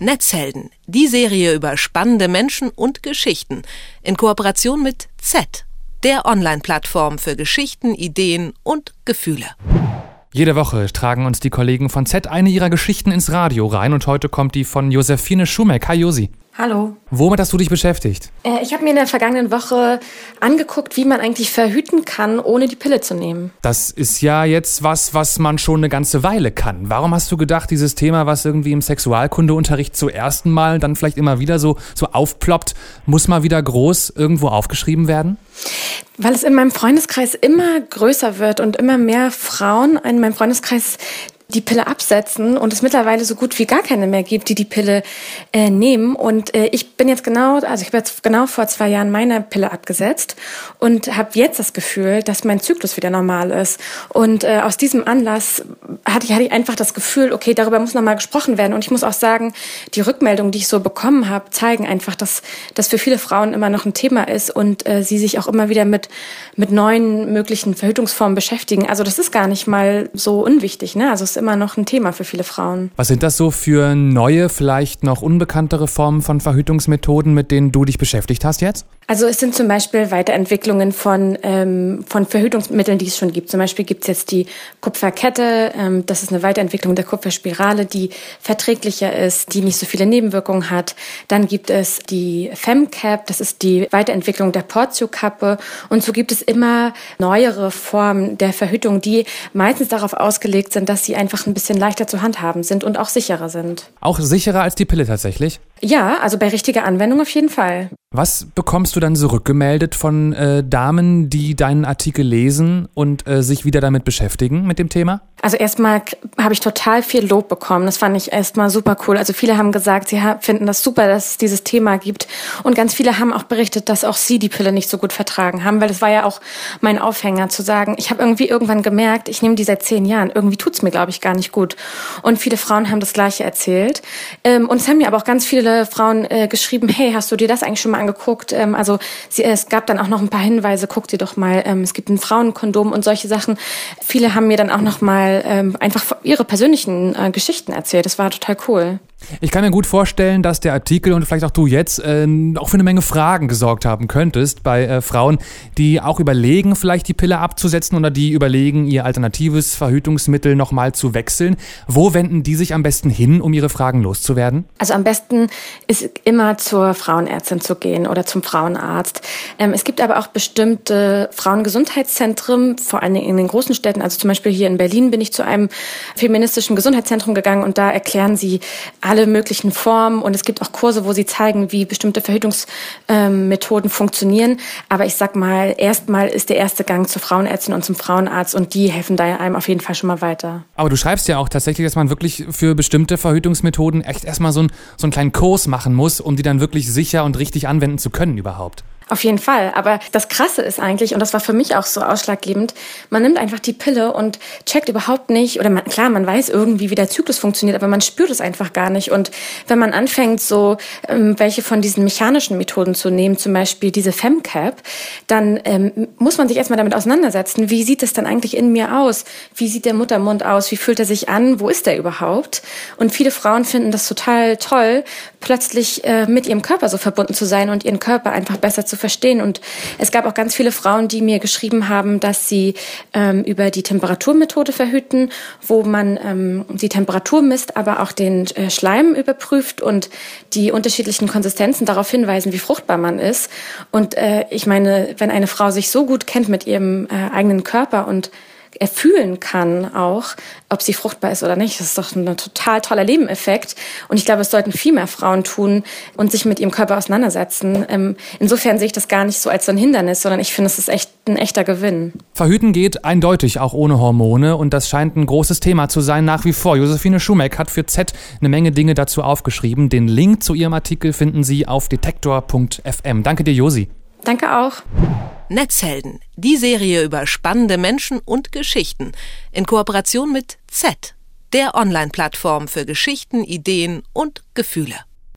Netzhelden, die Serie über spannende Menschen und Geschichten in Kooperation mit Z, der Online-Plattform für Geschichten, Ideen und Gefühle. Jede Woche tragen uns die Kollegen von Z eine ihrer Geschichten ins Radio rein und heute kommt die von Josephine Schumeck. Hi Josi. Hallo. Womit hast du dich beschäftigt? Äh, ich habe mir in der vergangenen Woche angeguckt, wie man eigentlich verhüten kann, ohne die Pille zu nehmen. Das ist ja jetzt was, was man schon eine ganze Weile kann. Warum hast du gedacht, dieses Thema, was irgendwie im Sexualkundeunterricht zum ersten Mal dann vielleicht immer wieder so, so aufploppt, muss mal wieder groß irgendwo aufgeschrieben werden? Weil es in meinem Freundeskreis immer größer wird und immer mehr Frauen in meinem Freundeskreis die Pille absetzen und es mittlerweile so gut wie gar keine mehr gibt, die die Pille äh, nehmen. Und äh, ich bin jetzt genau, also ich habe jetzt genau vor zwei Jahren meine Pille abgesetzt und habe jetzt das Gefühl, dass mein Zyklus wieder normal ist. Und äh, aus diesem Anlass hatte ich, hatte ich einfach das Gefühl, okay, darüber muss nochmal gesprochen werden. Und ich muss auch sagen, die Rückmeldungen, die ich so bekommen habe, zeigen einfach, dass das für viele Frauen immer noch ein Thema ist und äh, sie sich auch immer wieder mit, mit neuen möglichen Verhütungsformen beschäftigen. Also das ist gar nicht mal so unwichtig. Ne? Also es immer noch ein Thema für viele Frauen. Was sind das so für neue, vielleicht noch unbekanntere Formen von Verhütungsmethoden, mit denen du dich beschäftigt hast jetzt? Also es sind zum Beispiel Weiterentwicklungen von, ähm, von Verhütungsmitteln, die es schon gibt. Zum Beispiel gibt es jetzt die Kupferkette. Ähm, das ist eine Weiterentwicklung der Kupferspirale, die verträglicher ist, die nicht so viele Nebenwirkungen hat. Dann gibt es die FemCap. Das ist die Weiterentwicklung der Portio-Kappe. Und so gibt es immer neuere Formen der Verhütung, die meistens darauf ausgelegt sind, dass sie einfach ein bisschen leichter zu handhaben sind und auch sicherer sind. Auch sicherer als die Pille tatsächlich? Ja, also bei richtiger Anwendung auf jeden Fall. Was bekommst du dann zurückgemeldet von äh, Damen, die deinen Artikel lesen und äh, sich wieder damit beschäftigen mit dem Thema? Also erstmal habe ich total viel Lob bekommen. Das fand ich erstmal super cool. Also viele haben gesagt, sie finden das super, dass es dieses Thema gibt. Und ganz viele haben auch berichtet, dass auch sie die Pille nicht so gut vertragen haben, weil das war ja auch mein Aufhänger zu sagen, ich habe irgendwie irgendwann gemerkt, ich nehme die seit zehn Jahren. Irgendwie tut's mir, glaube ich, gar nicht gut. Und viele Frauen haben das Gleiche erzählt. Ähm, und es haben mir aber auch ganz viele Frauen äh, geschrieben, hey, hast du dir das eigentlich schon mal angeguckt? Ähm, also es gab dann auch noch ein paar Hinweise, guck dir doch mal, ähm, es gibt ein Frauenkondom und solche Sachen. Viele haben mir dann auch noch mal ähm, einfach ihre persönlichen äh, Geschichten erzählt. Das war total cool. Ich kann mir gut vorstellen, dass der Artikel und vielleicht auch du jetzt äh, auch für eine Menge Fragen gesorgt haben könntest bei äh, Frauen, die auch überlegen, vielleicht die Pille abzusetzen oder die überlegen, ihr alternatives Verhütungsmittel nochmal zu wechseln. Wo wenden die sich am besten hin, um ihre Fragen loszuwerden? Also am besten ist immer zur Frauenärztin zu gehen oder zum Frauenarzt. Ähm, es gibt aber auch bestimmte Frauengesundheitszentren, vor allem in den großen Städten. Also zum Beispiel hier in Berlin bin ich zu einem feministischen Gesundheitszentrum gegangen und da erklären sie alle möglichen Formen und es gibt auch Kurse, wo sie zeigen, wie bestimmte Verhütungsmethoden ähm, funktionieren. Aber ich sag mal, erstmal ist der erste Gang zur Frauenärztin und zum Frauenarzt und die helfen da einem auf jeden Fall schon mal weiter. Aber du schreibst ja auch tatsächlich, dass man wirklich für bestimmte Verhütungsmethoden echt erstmal so, ein, so einen kleinen Kurs machen muss, um die dann wirklich sicher und richtig anwenden zu können überhaupt. Auf jeden Fall. Aber das Krasse ist eigentlich, und das war für mich auch so ausschlaggebend, man nimmt einfach die Pille und checkt überhaupt nicht, oder man, klar, man weiß irgendwie, wie der Zyklus funktioniert, aber man spürt es einfach gar nicht. Und wenn man anfängt, so ähm, welche von diesen mechanischen Methoden zu nehmen, zum Beispiel diese FemCap, dann ähm, muss man sich erstmal damit auseinandersetzen, wie sieht es dann eigentlich in mir aus? Wie sieht der Muttermund aus? Wie fühlt er sich an? Wo ist er überhaupt? Und viele Frauen finden das total toll, plötzlich äh, mit ihrem Körper so verbunden zu sein und ihren Körper einfach besser zu verstehen. Und es gab auch ganz viele Frauen, die mir geschrieben haben, dass sie ähm, über die Temperaturmethode verhüten, wo man ähm, die Temperatur misst, aber auch den äh, Schleim überprüft und die unterschiedlichen Konsistenzen darauf hinweisen, wie fruchtbar man ist. Und äh, ich meine, wenn eine Frau sich so gut kennt mit ihrem äh, eigenen Körper und erfühlen kann auch, ob sie fruchtbar ist oder nicht. Das ist doch ein total toller Nebeneffekt. Und ich glaube, es sollten viel mehr Frauen tun und sich mit ihrem Körper auseinandersetzen. Ähm, insofern sehe ich das gar nicht so als so ein Hindernis, sondern ich finde, es ist echt ein echter Gewinn. Verhüten geht eindeutig auch ohne Hormone und das scheint ein großes Thema zu sein nach wie vor. Josephine Schumeck hat für Z eine Menge Dinge dazu aufgeschrieben. Den Link zu ihrem Artikel finden Sie auf detektor.fm. Danke dir, Josi. Danke auch. Netzhelden, die Serie über spannende Menschen und Geschichten in Kooperation mit Z, der Online-Plattform für Geschichten, Ideen und Gefühle.